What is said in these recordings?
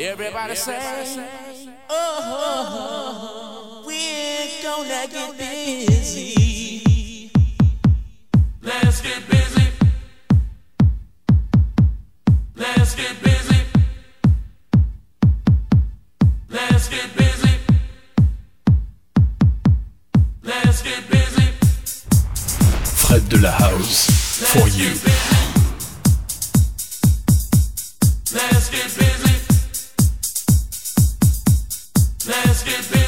Everybody say, oh, we're gonna get busy. Let's get busy. Let's get busy. Let's get busy. Let's get busy. Fred de la House, for Let's you. get busy. Let's get busy. Get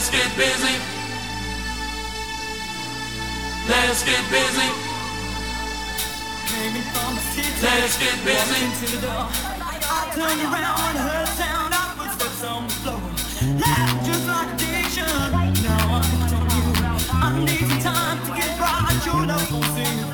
Let's get busy. Let's get busy. Let's get busy. I turn around, heard sound of footsteps on the floor. Life just like a addiction. Now I'm on you. I need some time to get right. Your love won't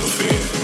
do fim.